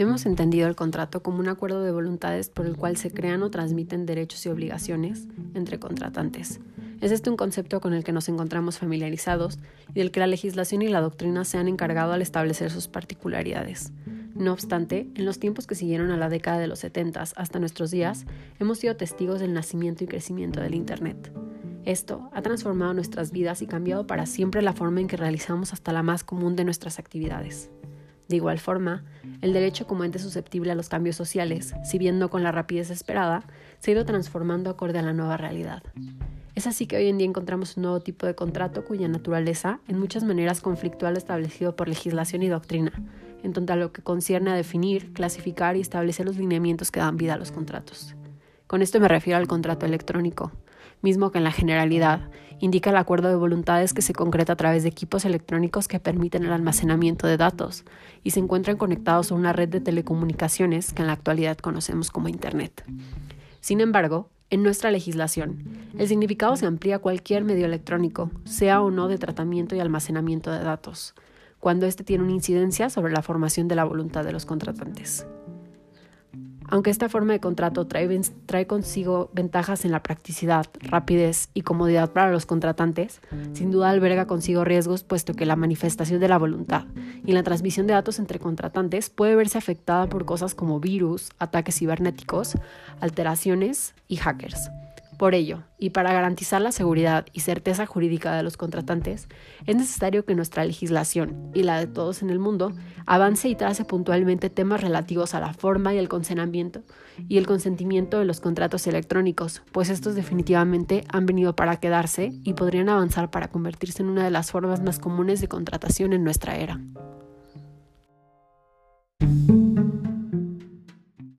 Hemos entendido el contrato como un acuerdo de voluntades por el cual se crean o transmiten derechos y obligaciones entre contratantes. Es este un concepto con el que nos encontramos familiarizados y del que la legislación y la doctrina se han encargado al establecer sus particularidades. No obstante, en los tiempos que siguieron a la década de los 70 hasta nuestros días, hemos sido testigos del nacimiento y crecimiento del Internet. Esto ha transformado nuestras vidas y cambiado para siempre la forma en que realizamos hasta la más común de nuestras actividades. De igual forma, el derecho como ente susceptible a los cambios sociales, si bien no con la rapidez esperada, se ha ido transformando acorde a la nueva realidad. Es así que hoy en día encontramos un nuevo tipo de contrato cuya naturaleza, en muchas maneras conflictual, establecido por legislación y doctrina, en tanto a lo que concierne a definir, clasificar y establecer los lineamientos que dan vida a los contratos. Con esto me refiero al contrato electrónico, mismo que en la generalidad indica el acuerdo de voluntades que se concreta a través de equipos electrónicos que permiten el almacenamiento de datos y se encuentran conectados a una red de telecomunicaciones que en la actualidad conocemos como Internet. Sin embargo, en nuestra legislación, el significado se amplía a cualquier medio electrónico, sea o no de tratamiento y almacenamiento de datos, cuando éste tiene una incidencia sobre la formación de la voluntad de los contratantes. Aunque esta forma de contrato trae, consigo ventajas en la practicidad, rapidez y comodidad para los contratantes, sin duda alberga consigo riesgos puesto que la manifestación de la voluntad y la transmisión de datos entre contratantes puede verse afectada por cosas como virus, ataques cibernéticos, alteraciones y hackers. Por ello, y para garantizar la seguridad y certeza jurídica de los contratantes, es necesario que nuestra legislación y la de todos en el mundo avance y trace puntualmente temas relativos a la forma y el consentimiento y el consentimiento de los contratos electrónicos, pues estos definitivamente han venido para quedarse y podrían avanzar para convertirse en una de las formas más comunes de contratación en nuestra era.